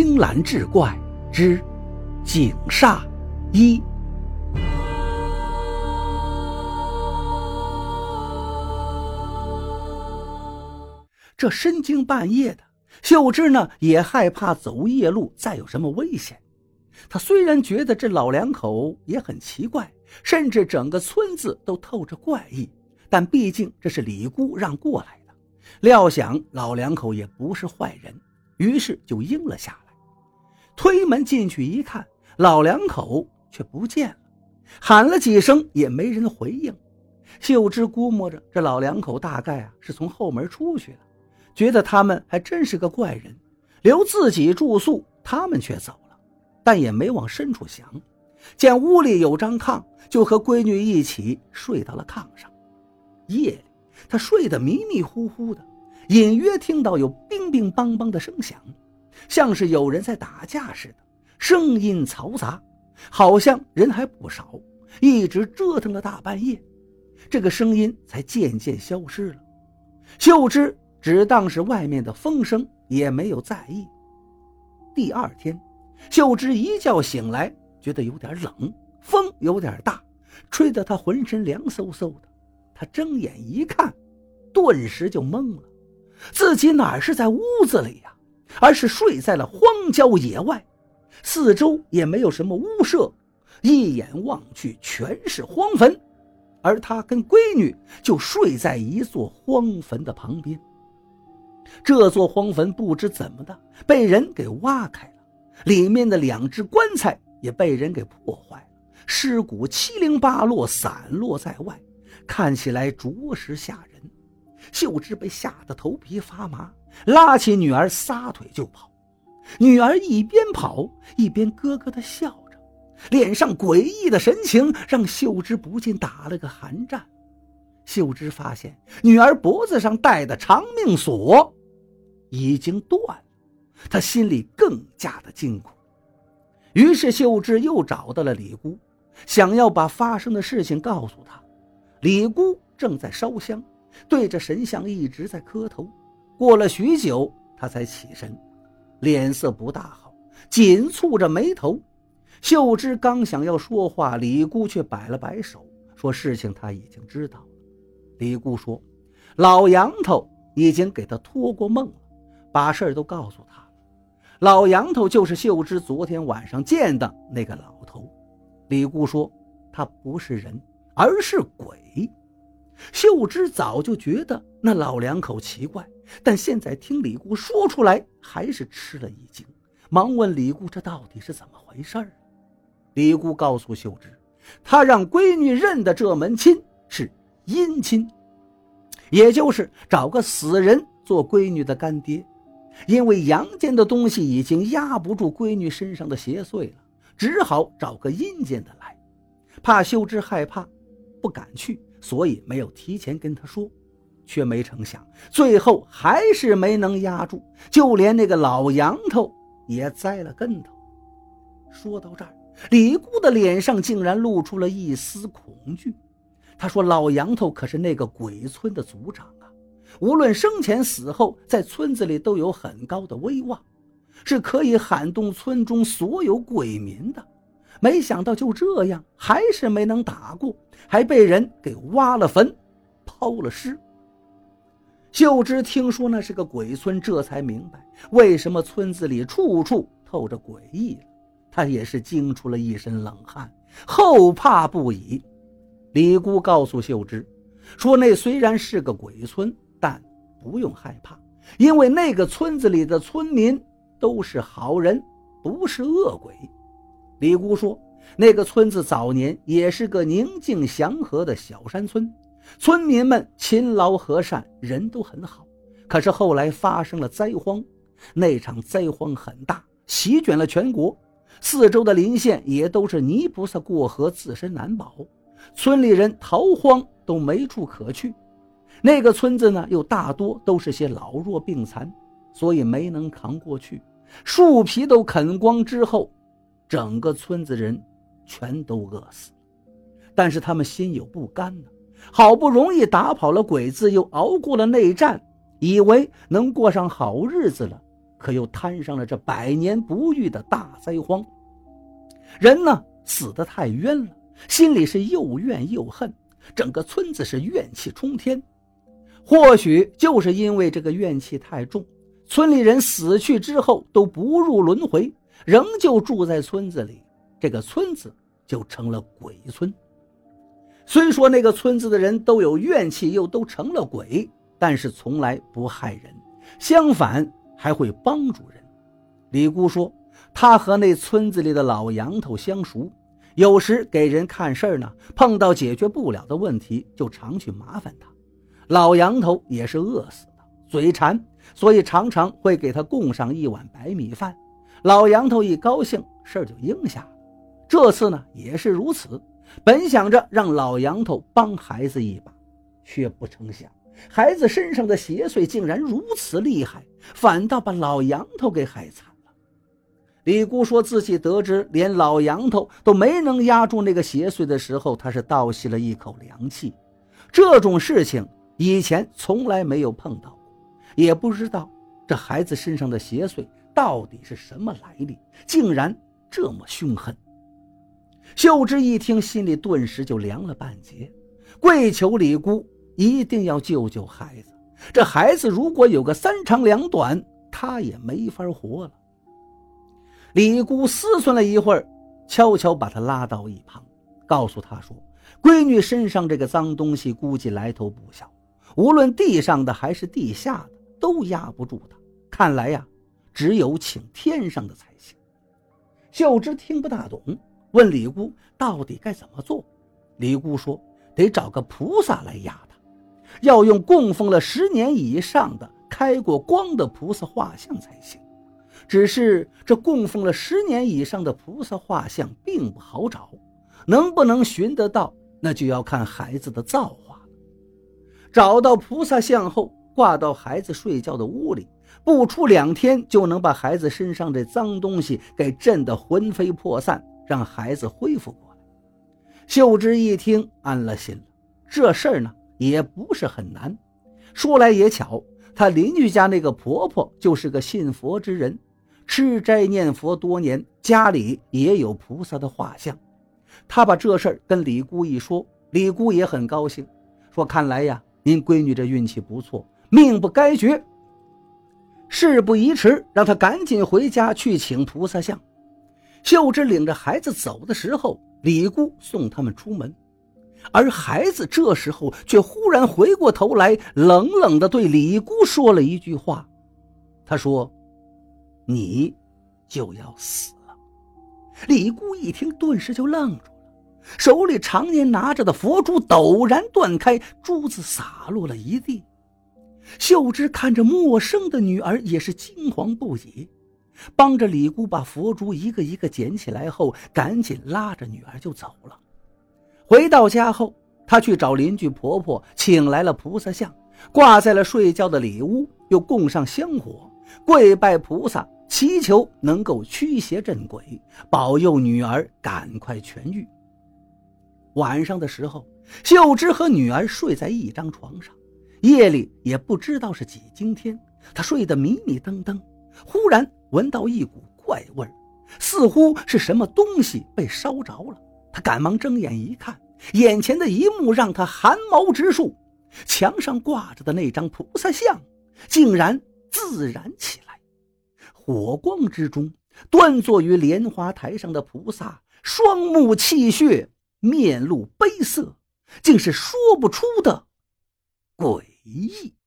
青蓝志怪之井煞一。这深更半夜的，秀芝呢也害怕走夜路再有什么危险。她虽然觉得这老两口也很奇怪，甚至整个村子都透着怪异，但毕竟这是李姑让过来的，料想老两口也不是坏人，于是就应了下来。推门进去一看，老两口却不见了，喊了几声也没人回应。秀芝估摸着这老两口大概啊是从后门出去了。觉得他们还真是个怪人，留自己住宿，他们却走了，但也没往深处想。见屋里有张炕，就和闺女一起睡到了炕上。夜里，他睡得迷迷糊糊的，隐约听到有乒乒乓乓的声响，像是有人在打架似的，声音嘈杂，好像人还不少，一直折腾了大半夜，这个声音才渐渐消失了。秀芝。只当是外面的风声，也没有在意。第二天，秀芝一觉醒来，觉得有点冷，风有点大，吹得她浑身凉飕飕的。她睁眼一看，顿时就懵了，自己哪是在屋子里呀，而是睡在了荒郊野外，四周也没有什么屋舍，一眼望去全是荒坟，而他跟闺女就睡在一座荒坟的旁边。这座荒坟不知怎么的被人给挖开了，里面的两只棺材也被人给破坏了，尸骨七零八落散落在外，看起来着实吓人。秀芝被吓得头皮发麻，拉起女儿撒腿就跑。女儿一边跑一边咯咯的笑着，脸上诡异的神情让秀芝不禁打了个寒战。秀芝发现女儿脖子上戴的长命锁。已经断了，她心里更加的惊恐。于是秀芝又找到了李姑，想要把发生的事情告诉她。李姑正在烧香，对着神像一直在磕头。过了许久，他才起身，脸色不大好，紧蹙着眉头。秀芝刚想要说话，李姑却摆了摆手，说：“事情他已经知道了。”李姑说：“老杨头已经给他托过梦了。”把事儿都告诉他了。老杨头就是秀芝昨天晚上见的那个老头。李姑说他不是人，而是鬼。秀芝早就觉得那老两口奇怪，但现在听李姑说出来，还是吃了一惊，忙问李姑这到底是怎么回事儿。李姑告诉秀芝，她让闺女认的这门亲是阴亲，也就是找个死人做闺女的干爹。因为阳间的东西已经压不住闺女身上的邪祟了，只好找个阴间的来。怕秀芝害怕，不敢去，所以没有提前跟他说。却没成想，最后还是没能压住，就连那个老杨头也栽了跟头。说到这儿，李姑的脸上竟然露出了一丝恐惧。他说：“老杨头可是那个鬼村的族长啊。”无论生前死后，在村子里都有很高的威望，是可以喊动村中所有鬼民的。没想到就这样，还是没能打过，还被人给挖了坟，抛了尸。秀芝听说那是个鬼村，这才明白为什么村子里处处透着诡异了。她也是惊出了一身冷汗，后怕不已。李姑告诉秀芝，说那虽然是个鬼村。但不用害怕，因为那个村子里的村民都是好人，不是恶鬼。李姑说，那个村子早年也是个宁静祥和的小山村，村民们勤劳和善，人都很好。可是后来发生了灾荒，那场灾荒很大，席卷了全国，四周的邻县也都是泥菩萨过河，自身难保，村里人逃荒都没处可去。那个村子呢，又大多都是些老弱病残，所以没能扛过去。树皮都啃光之后，整个村子人全都饿死。但是他们心有不甘呢，好不容易打跑了鬼子，又熬过了内战，以为能过上好日子了，可又摊上了这百年不遇的大灾荒。人呢，死得太冤了，心里是又怨又恨，整个村子是怨气冲天。或许就是因为这个怨气太重，村里人死去之后都不入轮回，仍旧住在村子里，这个村子就成了鬼村。虽说那个村子的人都有怨气，又都成了鬼，但是从来不害人，相反还会帮助人。李姑说，她和那村子里的老杨头相熟，有时给人看事儿呢，碰到解决不了的问题，就常去麻烦他。老杨头也是饿死的，嘴馋，所以常常会给他供上一碗白米饭。老杨头一高兴，事儿就应下了。这次呢，也是如此。本想着让老杨头帮孩子一把，却不成想，孩子身上的邪祟竟然如此厉害，反倒把老杨头给害惨了。李姑说自己得知连老杨头都没能压住那个邪祟的时候，她是倒吸了一口凉气。这种事情以前从来没有碰到过，也不知道这孩子身上的邪祟到底是什么来历，竟然这么凶狠。秀芝一听，心里顿时就凉了半截，跪求李姑一定要救救孩子。这孩子如果有个三长两短，她也没法活了。李姑思忖了一会儿，悄悄把他拉到一旁，告诉他说：“闺女身上这个脏东西，估计来头不小，无论地上的还是地下的，都压不住她。看来呀，只有请天上的才行。”秀芝听不大懂。问李姑到底该怎么做？李姑说：“得找个菩萨来压他，要用供奉了十年以上的、开过光的菩萨画像才行。只是这供奉了十年以上的菩萨画像并不好找，能不能寻得到，那就要看孩子的造化了。找到菩萨像后，挂到孩子睡觉的屋里，不出两天就能把孩子身上这脏东西给震得魂飞魄散。”让孩子恢复过来。秀芝一听，安了心了。这事儿呢，也不是很难。说来也巧，她邻居家那个婆婆就是个信佛之人，吃斋念佛多年，家里也有菩萨的画像。她把这事儿跟李姑一说，李姑也很高兴，说：“看来呀，您闺女这运气不错，命不该绝。事不宜迟，让他赶紧回家去请菩萨像。”秀芝领着孩子走的时候，李姑送他们出门，而孩子这时候却忽然回过头来，冷冷地对李姑说了一句话：“他说，你就要死了。”李姑一听，顿时就愣住了，手里常年拿着的佛珠陡然断开，珠子洒落了一地。秀芝看着陌生的女儿，也是惊惶不已。帮着李姑把佛珠一个一个捡起来后，赶紧拉着女儿就走了。回到家后，她去找邻居婆婆，请来了菩萨像，挂在了睡觉的里屋，又供上香火，跪拜菩萨，祈求能够驱邪镇鬼，保佑女儿赶快痊愈。晚上的时候，秀芝和女儿睡在一张床上，夜里也不知道是几更天，他睡得迷迷瞪瞪，忽然。闻到一股怪味似乎是什么东西被烧着了。他赶忙睁眼一看，眼前的一幕让他汗毛直竖：墙上挂着的那张菩萨像竟然自燃起来。火光之中，端坐于莲花台上的菩萨，双目泣血，面露悲色，竟是说不出的诡异。